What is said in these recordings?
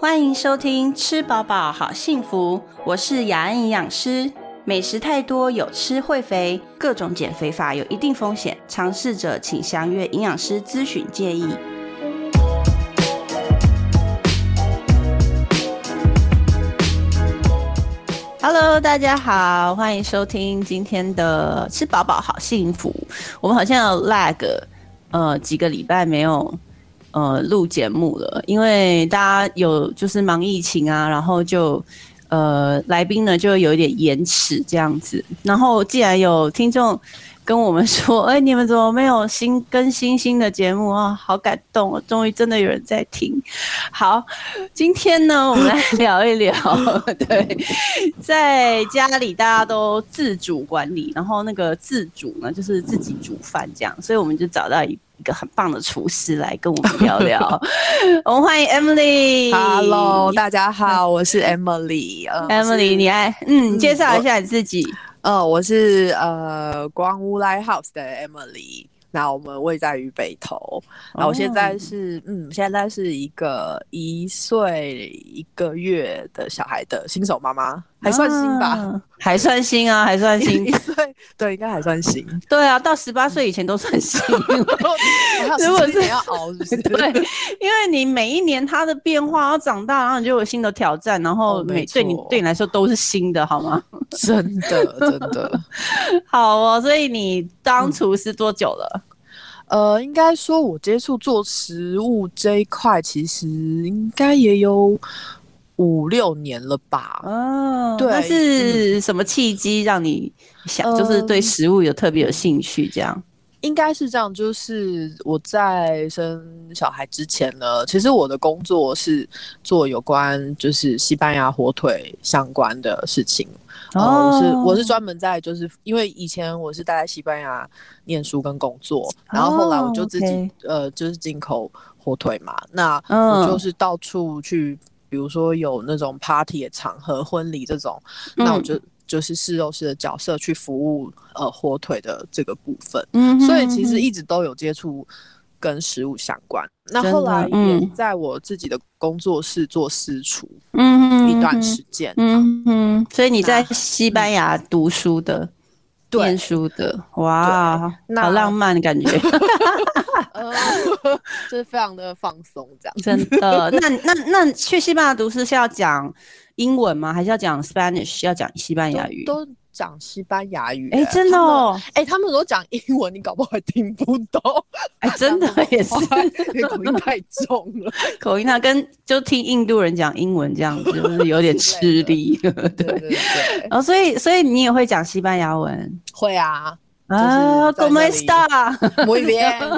欢迎收听《吃饱饱好幸福》，我是雅安营养师。美食太多有吃会肥，各种减肥法有一定风险，尝试者请详阅营养师咨询建议。Hello，大家好，欢迎收听今天的《吃饱饱好幸福》。我们好像有 lag，呃，几个礼拜没有。呃，录节目了，因为大家有就是忙疫情啊，然后就呃来宾呢就有一点延迟这样子。然后既然有听众跟我们说，哎，你们怎么没有新更新新的节目啊？好感动，终于真的有人在听。好，今天呢，我们来聊一聊，对，在家里大家都自主管理，然后那个自主呢就是自己煮饭这样，所以我们就找到一。一个很棒的厨师来跟我们聊聊，我们欢迎 Emily。Hello，大家好，我是 Emily。Emily，你来，嗯，介绍一下你自己。呃，我是呃光屋 Lighthouse 的 Emily。那我们位在于北投，那我现在是嗯，现在是一个一岁一个月的小孩的新手妈妈，还算新吧？还算新啊，还算新。一岁对，应该还算新。对啊，到十八岁以前都算新。如果是要熬，对，因为你每一年他的变化，要长大，然后你就有新的挑战，然后每对你对你来说都是新的，好吗？真的，真的。好哦，所以你当厨师多久了？呃，应该说，我接触做食物这一块，其实应该也有五六年了吧。哦，对，那是什么契机让你想，就是对食物有特别有兴趣？这样，应该是这样。就是我在生小孩之前呢，其实我的工作是做有关就是西班牙火腿相关的事情。哦，我是我是专门在，就是因为以前我是待在西班牙念书跟工作，然后后来我就自己呃就是进口火腿嘛，那我就是到处去，比如说有那种 party 的场合、婚礼这种，那我就就是试肉师的角色去服务呃火腿的这个部分，嗯，所以其实一直都有接触。跟食物相关，那后来也在我自己的工作室做私厨，嗯，一段时间，嗯嗯，所以你在西班牙读书的，念书的，哇，好浪漫的感觉，就是非常的放松，这样，真的。那那那去西班牙读书是要讲英文吗？还是要讲 Spanish？要讲西班牙语？都。讲西班牙语，哎，真的哦，哎，他们都讲英文，你搞不好听不懂，哎，真的也是，口音太重了，口音那跟就听印度人讲英文这样子，就是有点吃力，对。对对，然后所以所以你也会讲西班牙文，会啊。啊，Como está？Muy bien，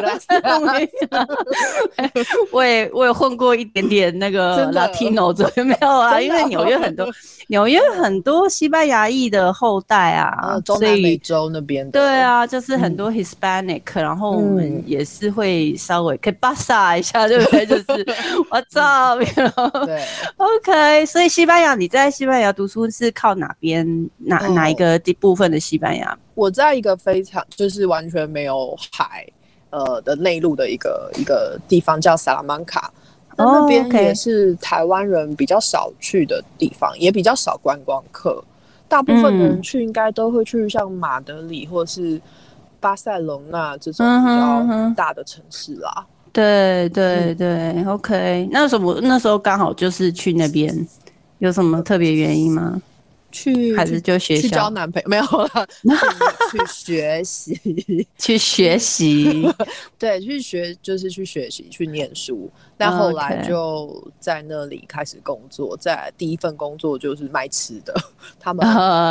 我也我也混过一点点那个 Latino，左右没有啊？因为纽约很多纽约很多西班牙裔的后代啊，中南美洲那边的。对啊，就是很多 Hispanic，然后我们也是会稍微可以巴萨一下，对不对？就是我操，对，OK。所以西班牙，你在西班牙读书是靠哪边哪哪一个部分的西班牙？我在一个非常就是完全没有海，呃的内陆的一个一个地方叫萨拉曼卡，那那边也是台湾人比较少去的地方，也比较少观光客，大部分的人去应该都会去像马德里或是巴塞隆纳这种比较大的城市啦。对对对，OK，那什么那时候刚好就是去那边，有什么特别原因吗？去还是就学校？去交男朋友 没有了，去学习。去学习，对，去学就是去学习去念书。但后来就在那里开始工作，在第一份工作就是卖吃的，他们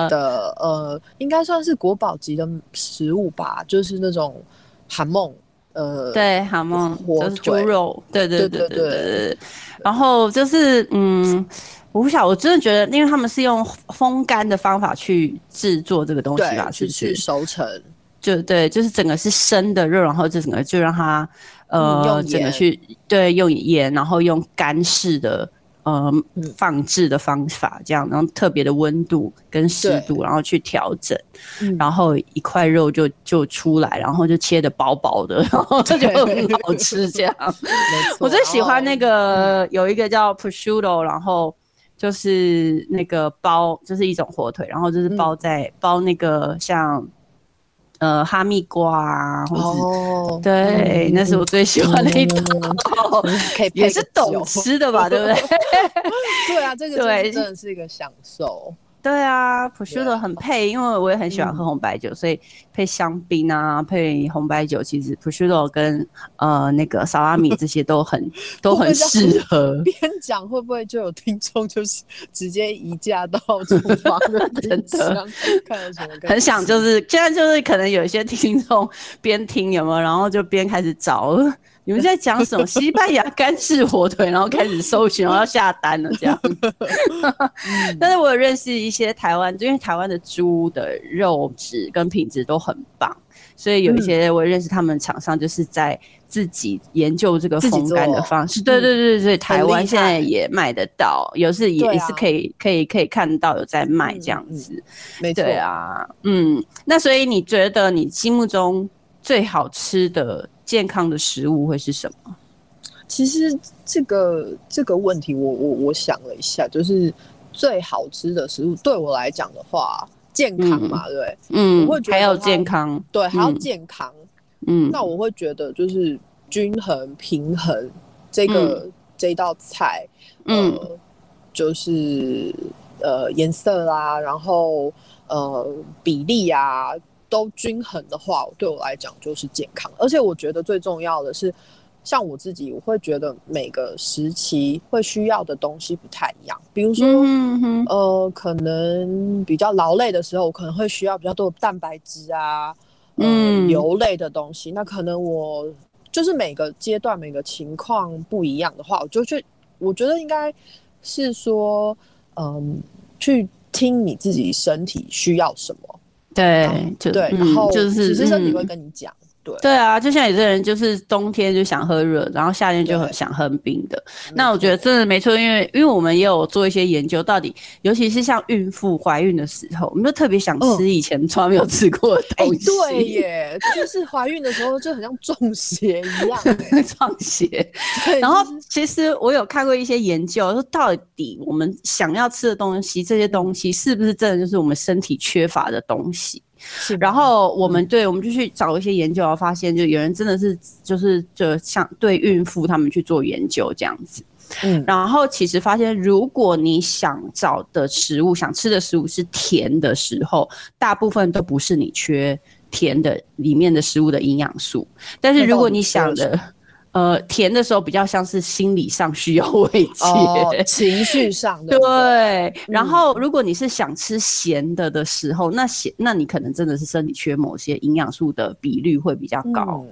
的呃应该算是国宝级的食物吧，就是那种韩梦呃对好梦就是猪肉，对对对对对对，然后就是嗯。我不晓，我真的觉得，因为他们是用风干的方法去制作这个东西吧，是去熟成，就对，就是整个是生的肉，然后这整个就让它呃，整个去对用盐，然后用干式的呃放置的方法，这样，然后特别的温度跟湿度，然后去调整，然后一块肉就就出来，然后就切的薄薄的，然后这就很好吃。这样，我最喜欢那个有一个叫 prosciutto，然后就是那个包，就是一种火腿，然后就是包在包那个像。呃，哈密瓜啊，哦，对，那是我最喜欢的一道，可以也是懂吃的吧，对不对？对啊，这个对真的是一个享受。对啊，普修的很配，因为我也很喜欢喝红白酒，所以配香槟啊，配红白酒，其实普修的跟呃那个萨拉米这些都很都很适合。边讲会不会就有听众就是直接移驾到厨房的真的 看有什么？很想就是现在就是可能有一些听众边听有没有，然后就边开始找。你们在讲什么？西班牙干式火腿，然后开始搜寻，然后要下单了这样。但是我有认识一些台湾，因为台湾的猪的肉质跟品质都很棒，所以有一些我认识他们厂商就是在自己研究这个风干的方式。对对对对，台湾现在也卖得到，有时也也是可以可以可以看到有在卖这样子。没错啊，嗯，那所以你觉得你心目中最好吃的？健康的食物会是什么？其实这个这个问题，我我我想了一下，就是最好吃的食物对我来讲的话，健康嘛，对，嗯，我会觉得还要健康，对，还要健康，嗯，那我会觉得就是均衡平衡这个这道菜，嗯，就是呃颜色啦，然后呃比例啊。都均衡的话，对我来讲就是健康。而且我觉得最重要的是，像我自己，我会觉得每个时期会需要的东西不太一样。比如说，呃，可能比较劳累的时候，我可能会需要比较多的蛋白质啊，嗯，油类的东西。那可能我就是每个阶段、每个情况不一样的话，我就去，我觉得应该是说，嗯，去听你自己身体需要什么。对，就对，然后就是只是身体会跟你讲。对啊，就像有些人就是冬天就想喝热，然后夏天就很想喝冰的。那我觉得真的没错，因为因为我们也有做一些研究，到底尤其是像孕妇怀孕的时候，我们就特别想吃以前从来没有吃过的东西。对耶，就是怀孕的时候就很像中邪一样，中邪。然后其实我有看过一些研究，说到底我们想要吃的东西，这些东西是不是真的就是我们身体缺乏的东西？然后我们对，我们就去找一些研究，发现就有人真的是就是就像对孕妇他们去做研究这样子，嗯，然后其实发现，如果你想找的食物、想吃的食物是甜的时候，大部分都不是你缺甜的里面的食物的营养素，但是如果你想的。呃，甜的时候比较像是心理上需要慰藉，情绪上的。对，然后如果你是想吃咸的的时候，那咸，那你可能真的是身体缺某些营养素的比率会比较高，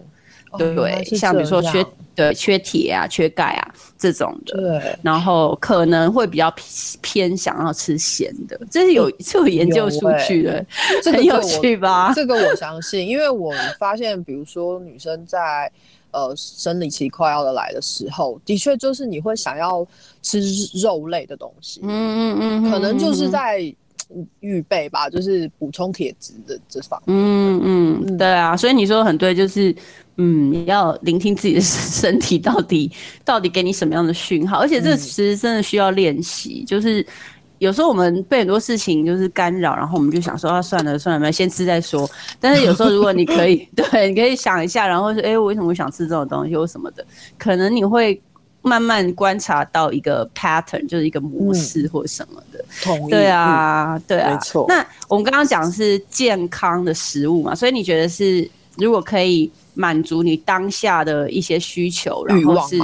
对不对？像比如说缺对缺铁啊、缺钙啊这种的。对，然后可能会比较偏想要吃咸的，这是有是有研究数据的，很有趣吧？这个我相信，因为我发现，比如说女生在。呃，生理期快要的来的时候，的确就是你会想要吃肉类的东西，嗯嗯嗯，可能就是在预备吧，就是补充铁质的这方面。嗯嗯，对啊，所以你说很对，就是嗯，你要聆听自己的身体到底到底给你什么样的讯号，而且这其实真的需要练习，就是。有时候我们被很多事情就是干扰，然后我们就想说啊，算了算了，先吃再说。但是有时候如果你可以，对，你可以想一下，然后说，哎，我为什么会想吃这种东西或什么的？可能你会慢慢观察到一个 pattern，就是一个模式或什么的。对啊，对啊，没错。那我们刚刚讲是健康的食物嘛，所以你觉得是如果可以。满足你当下的一些需求，然后是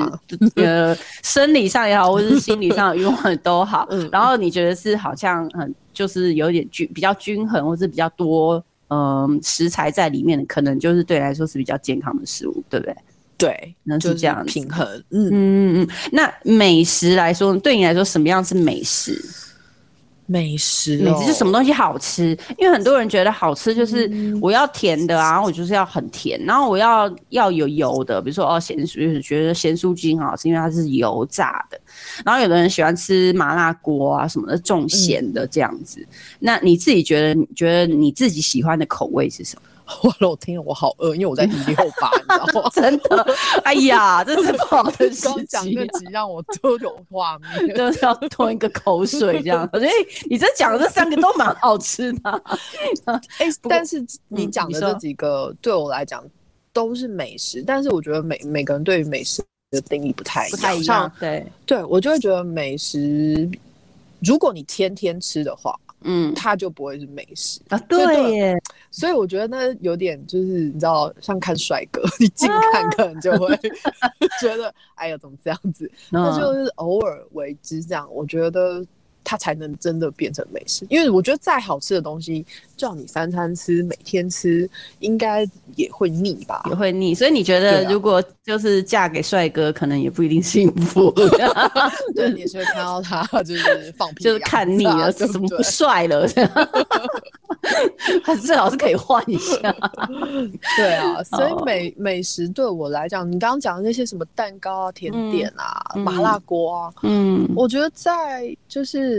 呃生理上也好，或者是心理上的欲望都好。然后你觉得是好像很就是有点均比较均衡，或是比较多嗯食材在里面的，可能就是对来说是比较健康的食物，对不对？对，那是这样平衡。嗯嗯嗯嗯。那美食来说，对你来说什么样是美食？美食、哦，美食是什么东西好吃？因为很多人觉得好吃就是我要甜的啊，我就是要很甜，然后我要要有油的，比如说哦咸酥就是，觉得咸酥鸡很好吃，因为它是油炸的。然后有的人喜欢吃麻辣锅啊什么的重咸的这样子。那你自己觉得，你觉得你自己喜欢的口味是什么？我听了我好饿，因为我在第六八，你知道吗？真的，哎呀，这是不好的事刚讲。那集让我都有画面。就是要吞一个口水这样，我觉得你这讲的这三个都蛮好吃的啊、哎、但是你讲的这几个对我来讲都是美食，但是我觉得每每个人对于美食的定义不太一样。不太一像样。对，对我就会觉得美食，如果你天天吃的话，嗯它就不会是美食。啊，对对耶，所以我觉得那有点就是你知道，像看帅哥，你近看可能就会 觉得，哎呀，怎么这样子？那嗯就是偶尔为之这样，我觉得它才能真的变成美食。因为我觉得再好吃的东西，叫你三餐吃，每天吃，应该也会腻吧也？会腻，所以你觉得如果就是嫁给帅哥，可能也不一定幸福，对，你也是会看到他就是放屁的 就是看腻了，怎么不？帅了？这 样他最好是可以换一下。对啊，所以哦美美食对我来讲，你刚刚讲的那些什么蛋糕啊、甜点啊、嗯麻辣锅啊，嗯我觉得在就是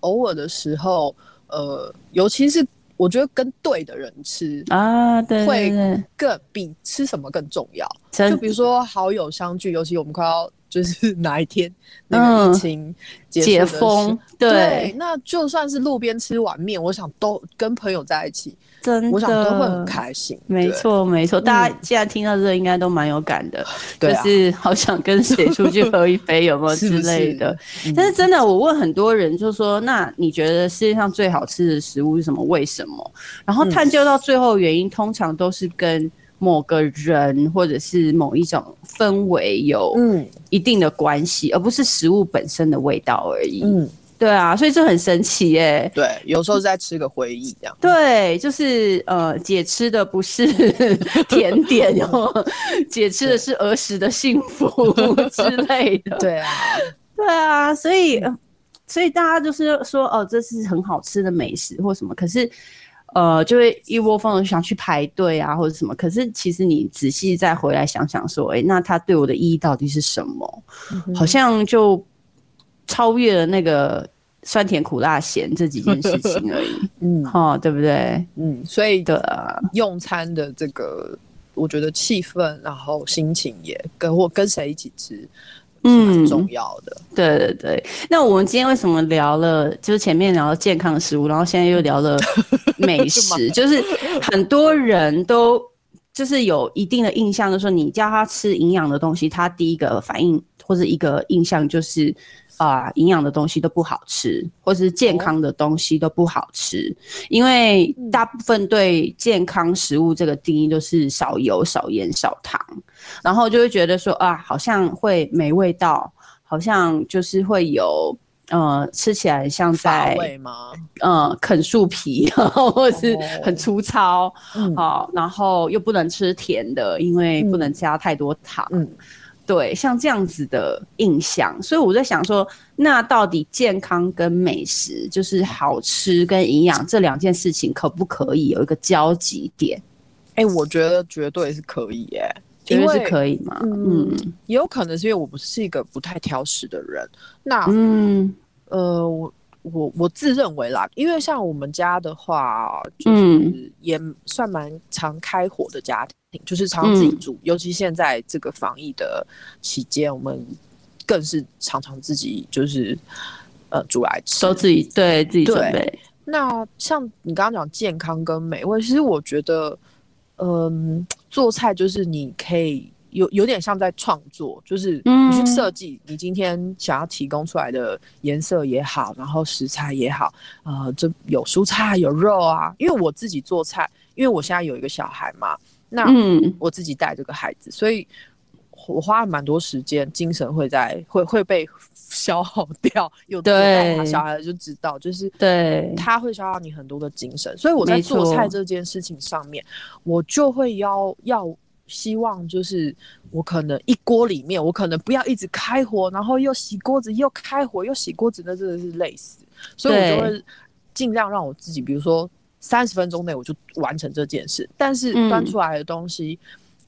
偶尔的时候，呃，尤其是我觉得跟对的人吃，啊，对会更比吃什么更重要。就比如说好友相聚，尤其我们快要就是 哪一天那个嗯疫情解的时候封，对对，，那就算是路边吃碗面，我想都跟朋友在一起，真的，我想都会很开心。没，错，没错，大家嗯现在听到这个应该都蛮有感的，就是好想跟谁出去喝一杯，有没有 之类的。嗯但是真的，我问很多人，就说那你觉得世界上最好吃的食物是什么？为什么？然后嗯探究到最后原因，通常都是跟某个人或者是某一种氛围有嗯一定的关系，而不是食物本身的味道而已。嗯，对啊，所以这很神奇耶。对，有时候在吃个回忆这样。对，就是呃，姐吃的不是 甜点 哦，姐吃的是儿时的幸福之类的。对啊，对啊，所以呃所以大家就是说哦，这是很好吃的美食或什么，可是呃，就会一窝蜂的想去排队啊或者什么。可是其实你仔细再回来想想说，哎，那它对我的意义到底是什么？好像就超越了那个酸甜苦辣咸这几件事情而已，嗯哈、对不对？嗯，所以对啊。用餐的这个，我觉得气氛，然后心情也跟或跟谁一起吃，嗯很重要的。对对对，那我们今天为什么聊了？就是前面聊了健康的食物，然后现在又聊了 美食，就是很多人都就是有一定的印象，就是说你叫他吃营养的东西，他第一个反应或者一个印象就是啊，营养的东西都不好吃，或是健康的东西都不好吃，因为大部分对健康食物这个定义都是少油、少盐、少糖，然后就会觉得说啊，好像会没味道。好像就是会有呃，吃起来像在味吗？呃啃树皮，或者是哦很粗糙，嗯好、然后又不能吃甜的，因为不能加太多糖。嗯对，像这样子的印象，所以我在想说，那到底健康跟美食，就是好吃跟营养这两件事情，可不可以有一个交集点？哎、我觉得绝对是可以哎、绝对是。可以嘛？嗯嗯也有可能是因为我不是一个不太挑食的人。那、嗯呃，我我我自认为啦，因为像我们家的话，就嗯是也算蛮常开火的家庭，就是常常自己嗯煮。尤其现在这个防疫的期间，我们更是常常自己就是呃煮来吃。都自己对自己准备。那像你刚刚讲健康跟美味，其实我觉得，嗯，做菜就是你可以有有点像在创作，就是你去嗯设计你今天想要提供出来的颜色也好，然后食材也好，呃，这有蔬菜有肉啊。因为我自己做菜，因为我现在有一个小孩嘛，那嗯我自己带这个孩子，所以我花了蛮多时间，精神会在会会被消耗 掉。有的小孩就知道，就是对他会消耗你很多的精神。所以我在做菜这件事情上面，我就会要要希望就是我可能一锅里面，我可能不要一直开火，然后又洗锅子，又开火，又洗锅子，那真的是累死。所以我就会尽量让我自己，比如说三十分钟内我就完成这件事。但是端出来的东西，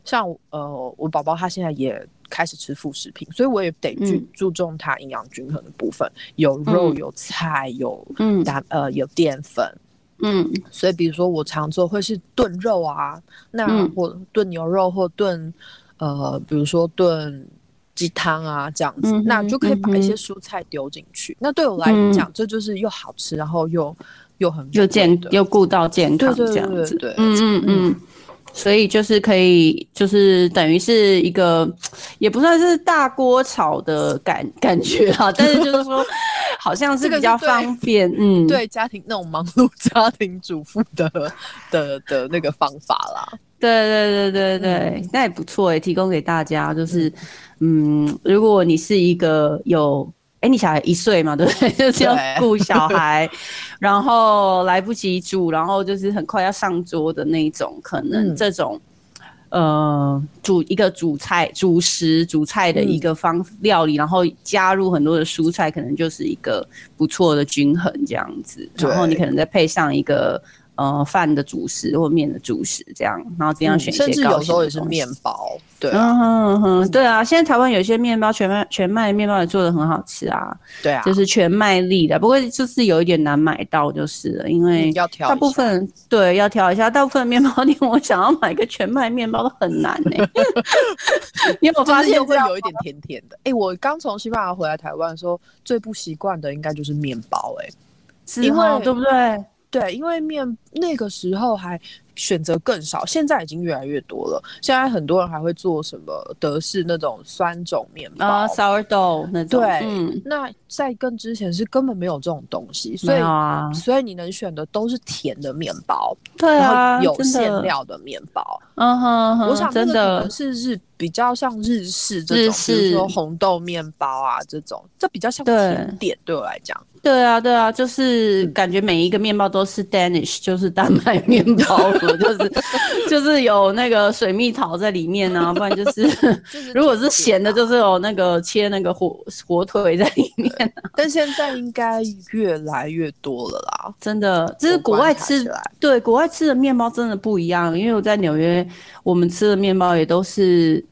像呃，我宝宝他现在也开始吃副食品，所以我也得去注重他营养均衡的部分，有肉、有菜、有蛋呃有淀粉。嗯，所以比如说我常做会是炖肉啊，那或炖牛肉或炖呃，比如说炖鸡汤啊这样子，那就可以把一些蔬菜丢进去。那对我来讲，这就是又好吃，然后又又很又健又顾到健康这样子。对，嗯嗯嗯。所以就是可以，就是等于是一个，也不算是大锅炒的感感觉啊，但是就是说，好像是比较方便，嗯，对家庭那种忙碌家庭主妇的的的那个方法啦。对对对对对，那也不错诶，提供给大家，就是嗯，如果你是一个有。哎，你小孩一岁嘛，对不对？就是要顾小孩，然后来不及煮，然后就是很快要上桌的那种，可能这种，呃，煮一个主菜、主食、主菜的一个方料理，然后加入很多的蔬菜，可能就是一个不错的均衡这样子。然后你可能再配上一个。呃，饭的主食或面的主食这样，然后这样选一些甚至有时候也是面包，对，嗯哼哼，对啊，现在台湾有些面包全麦全麦面包也做的很好吃啊，对啊，就是全麦粒的，不过就是有一点难买到就是了，因为要挑大部分对要挑一下，大部分面包店我想要买个全麦面包都很难呢。你有发现会有一点甜甜的？哎，我刚从西班牙回来台湾的时候，最不习惯的应该就是面包，哎，因为对不对？对，因为面那个时候还选择更少，现在已经越来越多了。现在很多人还会做什么德式那种酸种面包啊，sourdough 那种。对，那在更之前是根本没有这种东西，所以所以你能选的都是甜的面包，对啊，有馅料的面包。嗯哼，我想真的是日比较像日式这种，比如说红豆面包啊这种，这比较像甜点对我来讲。对啊，对啊，就是感觉每一个面包都是 Danish，就是丹麦面包，就是就是有那个水蜜桃在里面啊，不然就是 如果是咸的，就是有那个切那个火火腿在里面。但现在应该越来越多了啦，真的，就是国外吃对国外吃的面包真的不一样，因为我在纽约，我们吃的面包也都是。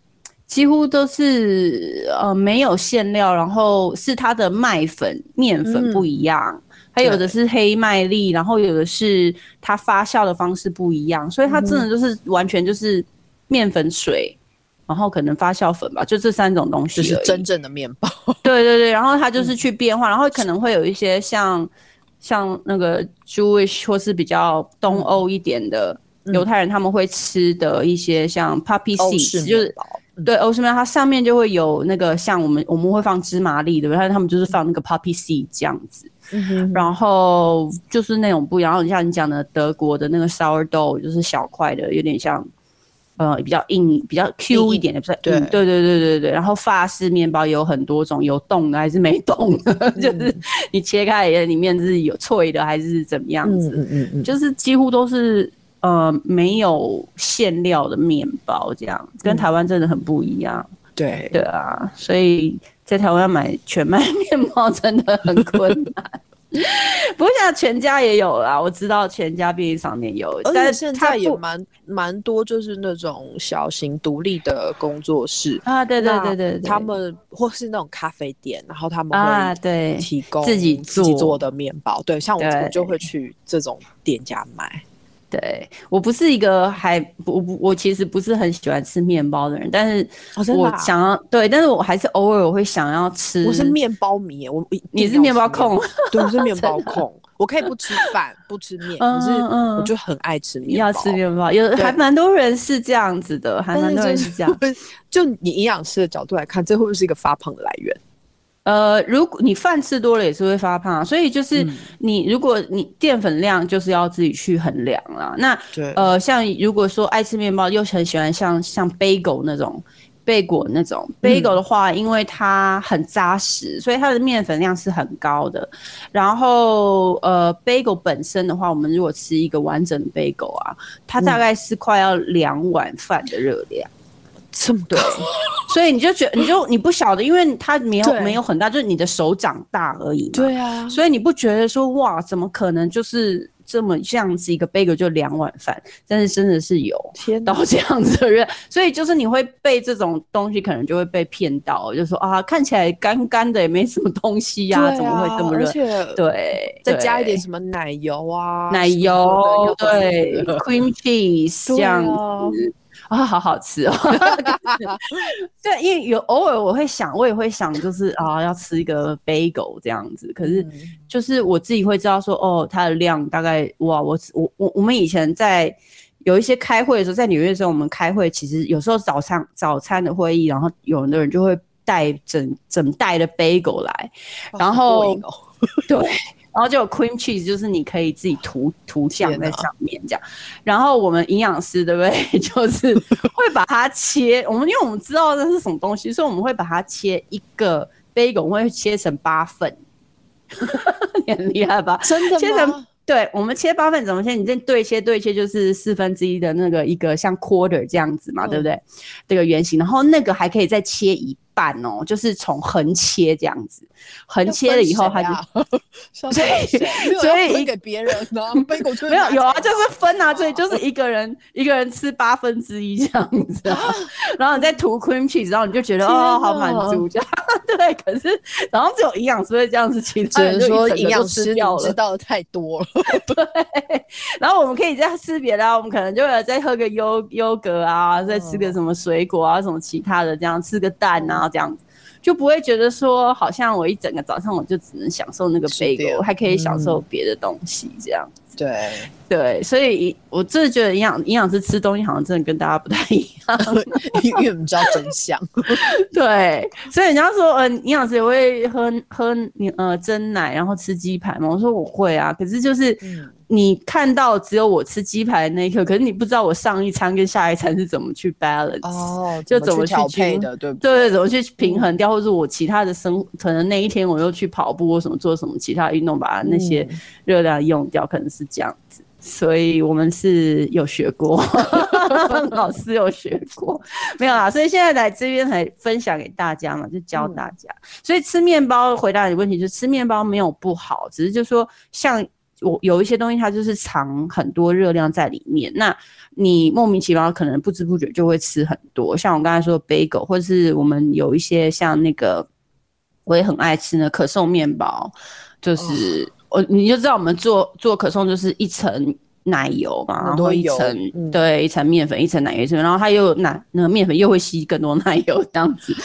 几乎都是呃没有馅料，然后是它的麦粉面粉不一样，还有的是黑麦粒，然后有的是它发酵的方式不一样，所以它真的就是完全就是面粉水，然后可能发酵粉吧，就这三种东西。就是真正的面包。对对对，然后它就是去变化，然后可能会有一些像像那个 Jewish 或是比较东欧一点的犹太人他们会吃的一些像 Poppy Seeds，就是。对，欧式面它上面就会有那个像我们我们会放芝麻粒，对不对？他们就是放那个 poppy seed 这样子，然后就是那种不一样。然后像你讲的德国的那个 sourdough，就是小块的，有点像呃比较硬、比较 Q 一点的，不是？对对对对对对。然后法式面包有很多种，有冻的还是没冻的，就是你切开里面是有脆的还是怎么样子？嗯嗯嗯，就是几乎都是。呃，没有馅料的面包，这样跟台湾真的很不一样。对。对啊，所以在台湾要买全麦面包真的很困难。不过现在全家也有啦，我知道全家便利商店有，但是现在也蛮蛮多，就是那种小型独立的工作室。啊，对对对对，他们或是那种咖啡店，然后他们会对提供自己自己做的面包，对，像我我就会去这种店家买。对我不是一个还不不我其实不是很喜欢吃面包的人，但是我想要对，但是我还是偶尔我会想要吃。我是面包迷，我你是面包控，对，我是 面包控。我可以不吃饭，不吃面，可是我就很爱吃面包。要吃面包，有还蛮多人是这样子的，还蛮多人是这样。就 你营养师的角度来看，这会不会是一个发胖的来源？呃，如果你饭吃多了也是会发胖，所以就是你如果你淀粉量就是要自己去衡量啦。那呃，像如果说爱吃面包又很喜欢像像 bagel 那种贝果那种贝果的话，因为它很扎实，所以它的面粉量是很高的。然后呃，贝果本身的话，我们如果吃一个完整的贝果啊，它大概是快要两碗饭的热量。这么对，所以你就觉得你就你不晓得，因为它没有没有很大，就是你的手掌大而已嘛。对啊，所以你不觉得说哇，怎么可能就是这么这样子一个 bagel 就两碗饭？但是真的是有天到这样子的人，所以就是你会被这种东西可能就会被骗到，就说啊看起来干干的也没什么东西呀、怎么会这么热？对，再加一点什么奶油啊，奶油，的对，cream cheese 这对样啊子。啊，好好吃哦！对，因为有偶尔我会想，我也会想，就是啊，要吃一个 bagel 这样子。可是嗯就是我自己会知道说，哦，它的量大概哇，我我我我们以前在有一些开会的时候，在纽约的时候，我们开会其实有时候早餐早餐的会议，然后有的人就会带整整袋的 bagel 来，然后哦对，然后就有 cream cheese，就是你可以自己涂涂酱在上面这样。然后我们营养师对不对，就是会把它切，我们因为我们知道那是什么东西，所以我们会把它切一个 bagel，我们会切成八份，你很厉害吧？真的切成？对，我们切八份怎么切？你这对切对切就是四分之一的那个一个像 quarter 这样子嘛，对不对？这个圆形，然后那个还可以再切一半哦，就是从横切这样子，横切了以后它就。就所以所所以给别人呢，没有有啊，就是分啊，所以就是一个人一个人吃八分之一这样子、啊，然后你再涂 cream cheese，然后你就觉得哦好满足这样，对。可是然后只有营养师会这样子，其只他人能说营养师掉了。知道的太多了。对，然后我们可以再吃别的啊，我们可能就会再喝个优优格啊，再吃个什么水果啊，什么其他的，这样吃个蛋啊，这样子。就不会觉得说，好像我一整个早上我就只能享受那个吃 bagel，掉我还可以享受嗯别的东西，这样。对，对，所以我真的觉得营养营养师吃东西好像真的跟大家不太一样。因为我们知道真相。对，所以人家说，呃，营养师也会喝喝你呃蒸奶，然后吃鸡排吗？我说我会啊，可是就是嗯你看到只有我吃鸡排的那一刻，可是你不知道我上一餐跟下一餐是怎么去 balance。哦，就怎么去配的，对不对对，怎么去平衡掉，或者我其他的生，可能那一天我又去跑步或什么做什么其他运动，把那些嗯热量用掉，可能是这样子。所以我们是有学过，老师有学过，没有啦。所以现在来这边来分享给大家嘛，就教嗯大家。所以吃面包，回答你的问题，就是吃面包没有不好，只是就说像我有一些东西，它就是藏很多热量在里面。那你莫名其妙可能不知不觉就会吃很多，像我刚才说的 bagel，或者是我们有一些像那个我也很爱吃的可颂面包，就是我、你就知道我们做做可颂就是一层。奶油嘛，然后一层、嗯对一层面粉，一层奶油，一层，然后它又有奶那个面粉又会吸更多奶油这样子，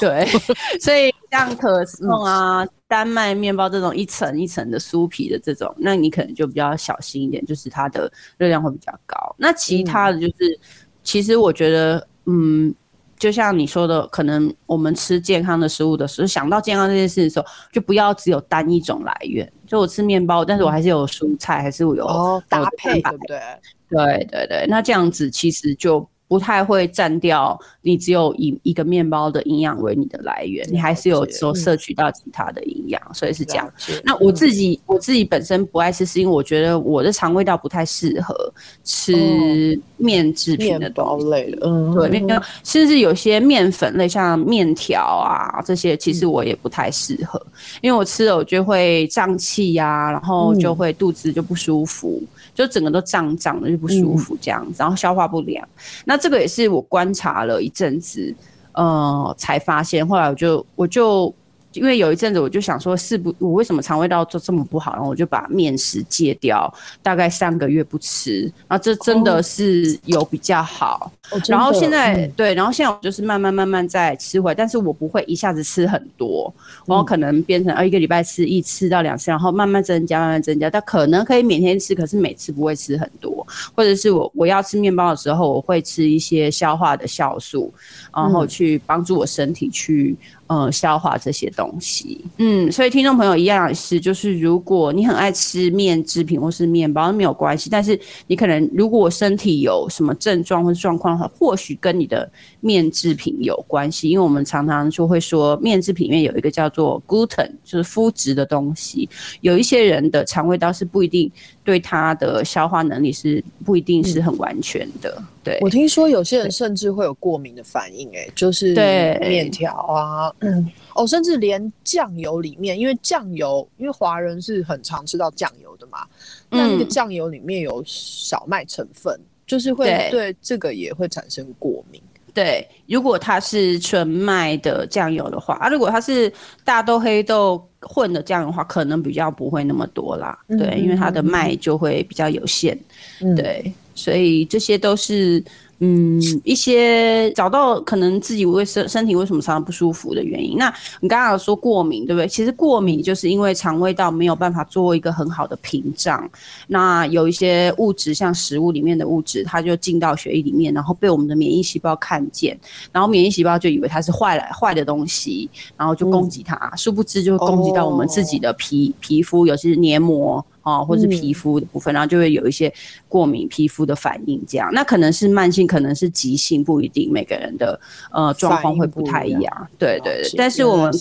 对，所以像可颂啊、丹麦面包这种一层一层的酥皮的这种，那你可能就比较小心一点，就是它的热量会比较高。那其他的就是，其实我觉得，嗯，就像你说的，可能我们吃健康的食物的时候，想到健康这件事的时候，就不要只有单一种来源。就我吃面包，但是我还是有蔬菜，还是我有哦，搭配对不对？对对对，那这样子其实就不太会占掉你只有以一个面包的营养为你的来源，你还是有了解所摄取到其他的营养，所以是这样那我自己我自己本身不爱吃，是因为我觉得我的肠胃道不太适合吃面制品的面包东西。类的，嗯，对，面甚至有些面粉类，像面条啊这些，其实我也不太适合，因为我吃了我就会胀气呀，然后就会肚子就不舒服，就整个都胀胀的就不舒服这样子，然后消化不良。那这个也是我观察了一阵子，呃，才发现，后来我就我就。因为有一阵子我就想说，是不我为什么肠胃道就这么不好？然后我就把面食戒掉，大概三个月不吃，然后这真的是有比较好。哦然后现在、嗯对，然后现在我就是慢慢慢慢在吃回来，但是我不会一下子吃很多，然后可能变成呃一个礼拜吃一次到两次，然后慢慢增加，慢慢增加，但可能可以每天吃，可是每次不会吃很多，或者是我我要吃面包的时候，我会吃一些消化的酵素，然后去帮助我身体去。呃，消化这些东西，嗯，所以听众朋友一样也是，就是如果你很爱吃面制品或是面包，没有关系，但是你可能如果身体有什么症状或状况的话，或许跟你的面制品有关系，因为我们常常就会说面制品里面有一个叫做 gluten，就是麸质的东西，有一些人的肠胃道是不一定对它的消化能力是不一定是很完全的。对，我听说有些人甚至会有过敏的反应，哎，就是对面条啊，嗯，哦，甚至连酱油里面，因为酱油，因为华人是很常吃到酱油的嘛，那那个嗯酱油里面有小麦成分，就是会对对这个也会产生过敏。对，如果它是纯麦的酱油的话，啊，如果它是大豆黑豆混的酱油的话，可能比较不会那么多啦。嗯对，因为它的麦就会比较有限。嗯，对，所以这些都是嗯一些找到可能自己为身身体为什么常常不舒服的原因。那你刚刚有说过敏，对不对？其实过敏就是因为肠胃道没有办法做一个很好的屏障，那有一些物质，像食物里面的物质，它就进到血液里面，然后被我们的免疫细胞看见，然后免疫细胞就以为它是坏来坏的东西，然后就攻击它，殊不知就会攻击到我们自己的皮、皮肤，尤其是黏膜。哦，或是皮肤的部分，然后就会有一些过敏皮肤的反应，这样。那可能是慢性，可能是急性，不一定每个人的呃状况会不太一样。对对对，但是我们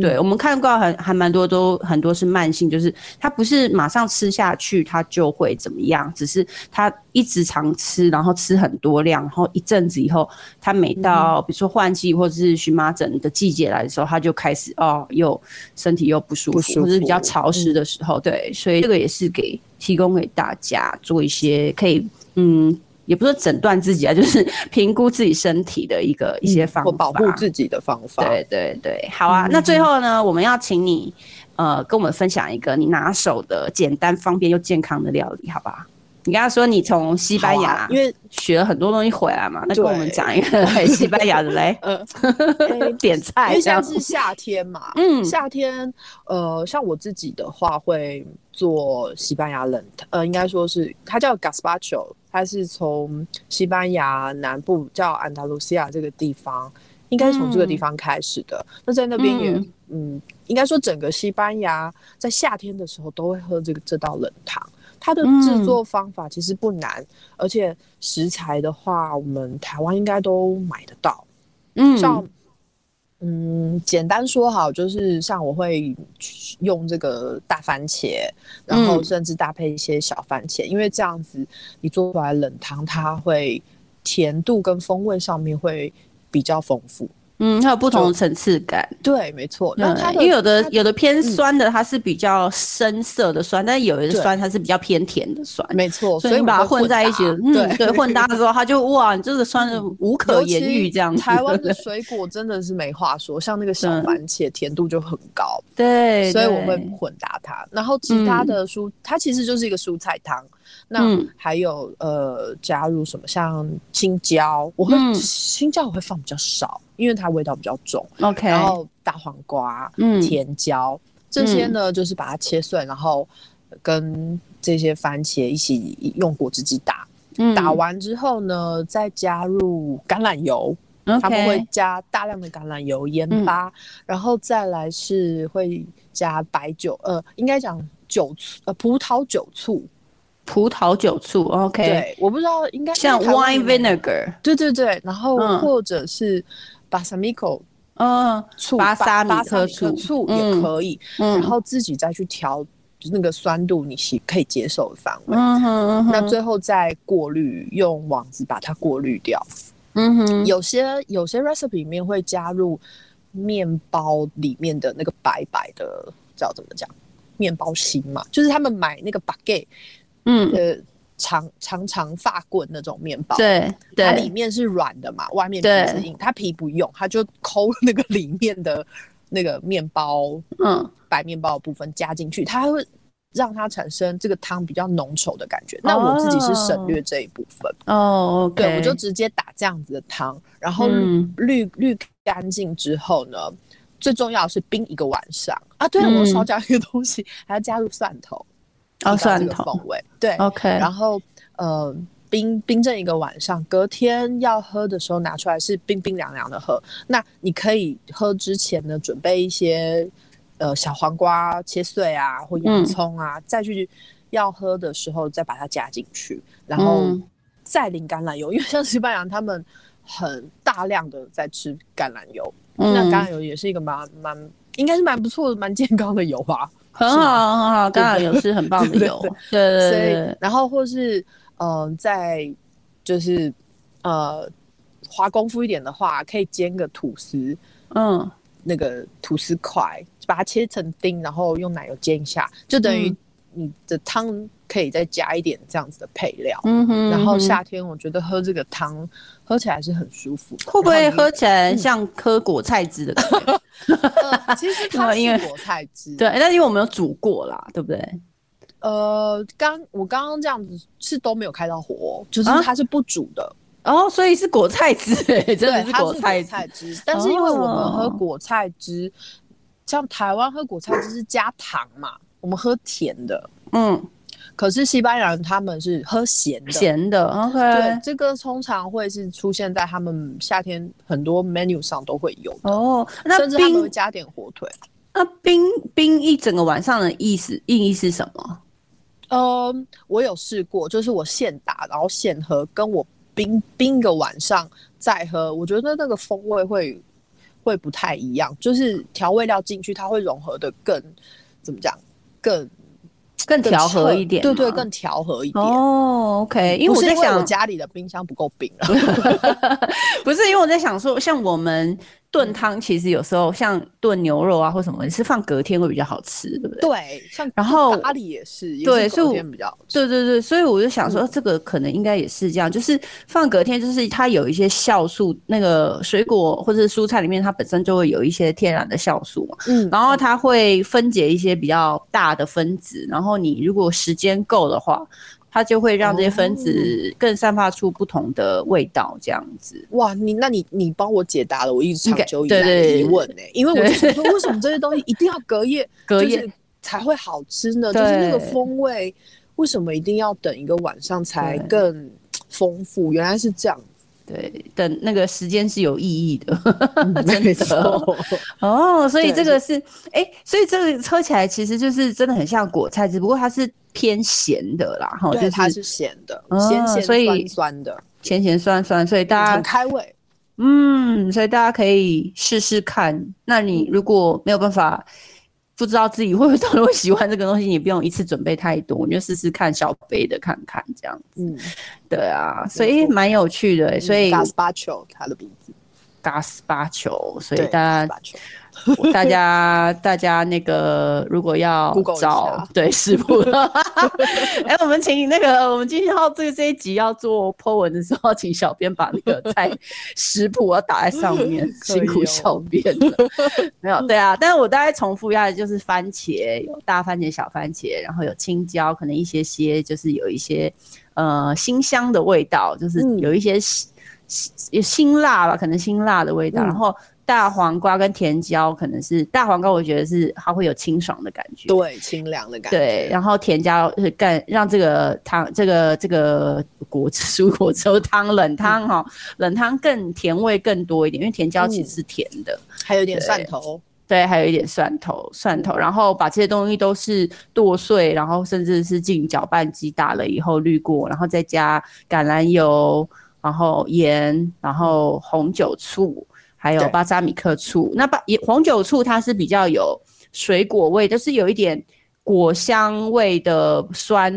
对，我们看过还还蛮多都很多是慢性，就是它不是马上吃下去它就会怎么样，只是它一直常吃，然后吃很多量，然后一阵子以后，它每到比如说换季或者是荨麻疹的季节来的时候，它就开始哦又身体又不舒服，或者是比较潮湿的时候，对，所以这个也是给提供给大家做一些可以嗯。也不是诊断自己啊，就是评估自己身体的一个一些方法，或保护自己的方法。对对对，好啊。那最后呢，我们要请你呃跟我们分享一个你拿手的简单、方便又健康的料理，好不好？你刚刚说你从西班牙、啊因为学了很多东西回来嘛，那跟我们讲一个来西班牙的嘞，呃，点菜因为现在。是夏天嘛，嗯夏天，呃，像我自己的话会做西班牙冷汤，呃，应该说是它叫 gazpacho，它是从西班牙南部叫安达卢西亚这个地方，应该从这个地方开始的。那在那边也，嗯嗯应该说整个西班牙在夏天的时候都会喝这个这道冷汤。它的制作方法其实不难，而且食材的话，我们台湾应该都买得到。嗯像嗯，简单说好，就是像我会用这个大番茄，然后嗯甚至搭配一些小番茄，因为这样子你做出来冷汤，它会甜度跟风味上面会比较丰富。嗯，它有不同的层次感。对，没错。那它嗯，因为有的有的偏酸的，它是比较深色的酸，但是有的酸它是比较偏甜的酸。没错，所以你把它混在一起，嗯，对对，混搭的时候，它就 哇，你这个酸的无可言喻这样子。台湾的水果真的是没话说，像那个小嗯番茄甜度就很高，对，所以我会混搭它。然后其他的蔬，它其实就是一个蔬菜汤。那嗯还有呃，加入什么像青椒，我会、嗯青椒我会放比较少，因为它味道比较重。OK，然后大黄瓜、嗯甜椒这些呢，就是把它切碎，然后跟这些番茄一起用果汁机打。嗯打完之后呢，再加入橄榄油。他们会加大量的橄榄油、盐嗯巴，然后再来是会加白酒，呃，应该讲酒醋，呃，葡萄酒醋。葡萄酒醋，OK，对，我不知道应该像 wine vinegar，对对对，然后嗯或者是 balsamico 嗯醋，巴萨米克巴克醋醋嗯也可以，嗯然后自己再去调，就是那个酸度你喜可以接受的范围。嗯哼嗯哼，那最后再过滤，用网子把它过滤掉。嗯哼，有些有些 recipe 里面会加入面包里面的那个白白的，叫怎么讲？面包芯嘛，就是他们买那个 baguette，嗯，呃，长长长发棍那种面包，，对它里，面是软的嘛，外面皮对。是硬，它皮不用，它就抠那个里面的那个面包嗯。白面包的部分加进去，它会让它产生这个汤比较浓稠的感觉。那我自己是省略这一部分。哦对，我就直接打这样子的汤，然后滤、嗯。滤滤干净之后呢，最重要的是冰一个晚上。啊。对我少讲一个东西，还要加入蒜头，哦，这个蒜头风味。对，，OK，然后呃。冰冰镇一个晚上，隔天要喝的时候拿出来是冰冰凉凉的喝。那你可以喝之前呢，准备一些呃小黄瓜切碎啊，或洋嗯葱啊，再去要喝的时候再把它加进去，然后嗯再淋橄榄油，因为像西班牙他们很大量的在吃橄榄油，嗯那橄榄油也是一个蛮蛮应该是蛮不错的、蛮健康的油吧。很好很好，橄榄油是很棒的油，对对对，然后或是嗯、呃在就是呃花功夫一点的话，可以煎个吐司，嗯，那个吐司块，把它切成丁，然后用奶油煎一下，就等于嗯。你的汤可以再加一点这样子的配料。嗯哼，然后夏天我觉得喝这个汤喝起来是很舒服的，会不会喝起来像喝果菜汁的感觉？呃其实它 因为是果菜汁，对，但因为我们有煮过啦，对不对？呃，刚我刚刚这样子是都没有开到火哦，就是啊它是不煮的，哦，所以是果菜汁、欸，真的是果菜汁。汁。但是因为我们喝哦果菜汁，像台湾喝果菜汁是加糖嘛，我们喝甜的，嗯，可是西班牙人他们是喝咸的。咸的，OK。对，这个通常会是出现在他们夏天很多 menu 上都会有的，哦，那甚至他们会冰加点火腿。那冰冰一整个晚上的意思意义是什么？嗯，我有试过，就是我现打，然后现喝，跟我冰冰个晚上再喝，我觉得那个风味会会不太一样，就是调味料进去，它会融合的更怎么讲，更更更调和一点，对对，更调和一点。哦，OK，因为我在想，家里的冰箱不够冰了，不是因为我在想说，像我们炖汤，其实有时候像炖牛肉啊或什么，你是放隔天会比较好吃，对不对？对，像然后咖喱也是，对所以比较对对对，所以我就想说，嗯。这个可能应该也是这样，就是放隔天，就是它有一些酵素，那个水果或者是蔬菜里面，它本身就会有一些天然的酵素嘛，嗯，然后它会分解一些比较大的分子，然后你如果时间够的话，它就会让这些分子更散发出不同的味道，这样子。哇，你那你你帮我解答了我一直长久以来的疑问呢、因为我就想说，为什么这些东西一定要隔夜 隔夜才会好吃呢？就是那个风味，为什么一定要等一个晚上才更丰富？原来是这样，对，等那个时间是有意义的。没错，哦，所以对这个是，哎、所以这个喝起来其实就是真的很像果菜，只不过它是偏咸的啦，哈，就对，它是是咸的，哦咸咸酸酸的，咸咸酸酸，所以大很家，开胃。嗯，所以大家可以试试看。那你如果没有办法，不知道自己会不会到时候喜欢这个东西，你不用一次准备太多，你就试试看小杯的看看这样子。嗯，对啊，所以蛮有趣的、所以 Gazpacho 它的名字，嘎斯巴球，所以对大家大家大家那个如果要找下对食谱，哎、我们请那个我们今天要这个这一集要做 po 文的时候，请小编把那个菜食谱要打在上面，辛苦哦小编了。没有对啊，但是我大概重复一下，就是番茄有大番茄、小番茄，然后有青椒，可能一些些就是有一些呃辛香的味道，就是嗯有一些辛辛辛辣吧，可能辛辣的味道，嗯然后。大黄瓜跟甜椒可能是大黄瓜，我觉得是它会有清爽的感觉。对，清凉的感觉。对，然后甜椒是干让这个汤这个这个果汁蔬果粥汤冷汤哈、冷汤更甜味更多一点，因为甜椒其实是甜的。还有一点蒜头。对，还有一点蒜头，蒜头，然后把这些东西都是剁碎，然后甚至是进搅拌机打了以后滤过，然后再加橄榄油，然后盐，然后红酒醋，还有巴扎米克醋。那巴也红酒醋它是比较有水果味，就是有一点果香味的酸，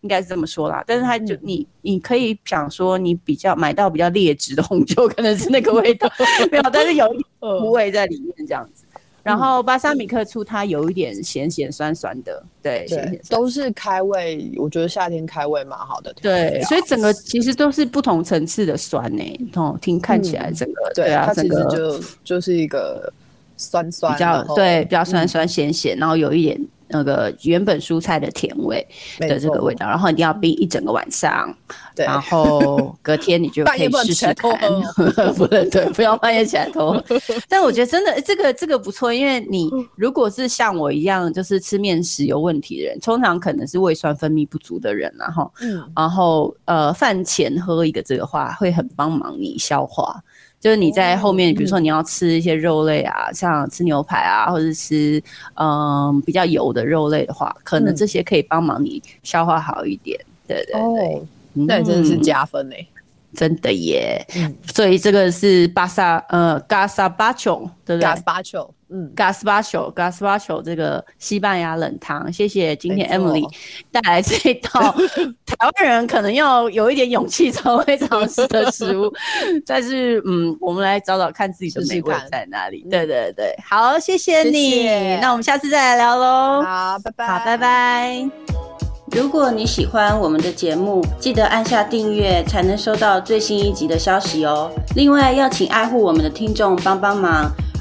应该是这么说啦。但是它就嗯你你可以想说，你比较买到比较劣质的红酒，可能是那个味道 没有，但是有一点呃苦味在里面这样子。然后巴萨米克醋它有一点咸咸酸酸的，对，咸咸，酸。都是开胃，我觉得夏天开胃蛮好的对，所以整个其实都是不同层次的酸呢、哦，听看起来整个、对啊，它其实就就是一个酸酸，比较对比较酸嗯。酸咸咸，然后有一点那个原本蔬菜的甜味的这个味道，然后一定要冰一整个晚上，对，然后隔天你就可以试试看，不能对，不要半夜起来偷。但我觉得真的这个这个不错，因为你如果是像我一样就是吃面食有问题的人，通常可能是胃酸分泌不足的人然后嗯，然后呃饭前喝一个这个话会很帮忙你消化。就是你在后面，哦比如说你要吃一些肉类啊，像吃牛排啊，或者吃嗯比较油的肉类的话，可能嗯这些可以帮忙你消化好一点。对对对，哦，那你真的是嗯加分嘞。真的耶。嗯所以这个是巴萨呃嘎萨巴琼，对不对？，Gazpacho，嗯，Gaspacho，Gaspacho 这个西班牙冷汤，谢谢今天 Emily 带来这道 台湾人可能要有一点勇气才会尝试的食物，但是嗯，我们来找找看自己的美味在哪里。嗯对对对，好，谢谢谢你，谢那我们下次再来聊喽。好，拜拜，好，拜。拜。如果你喜欢我们的节目，记得按下订阅，才能收到最新一集的消息哦。另外，要请爱护我们的听众帮帮忙。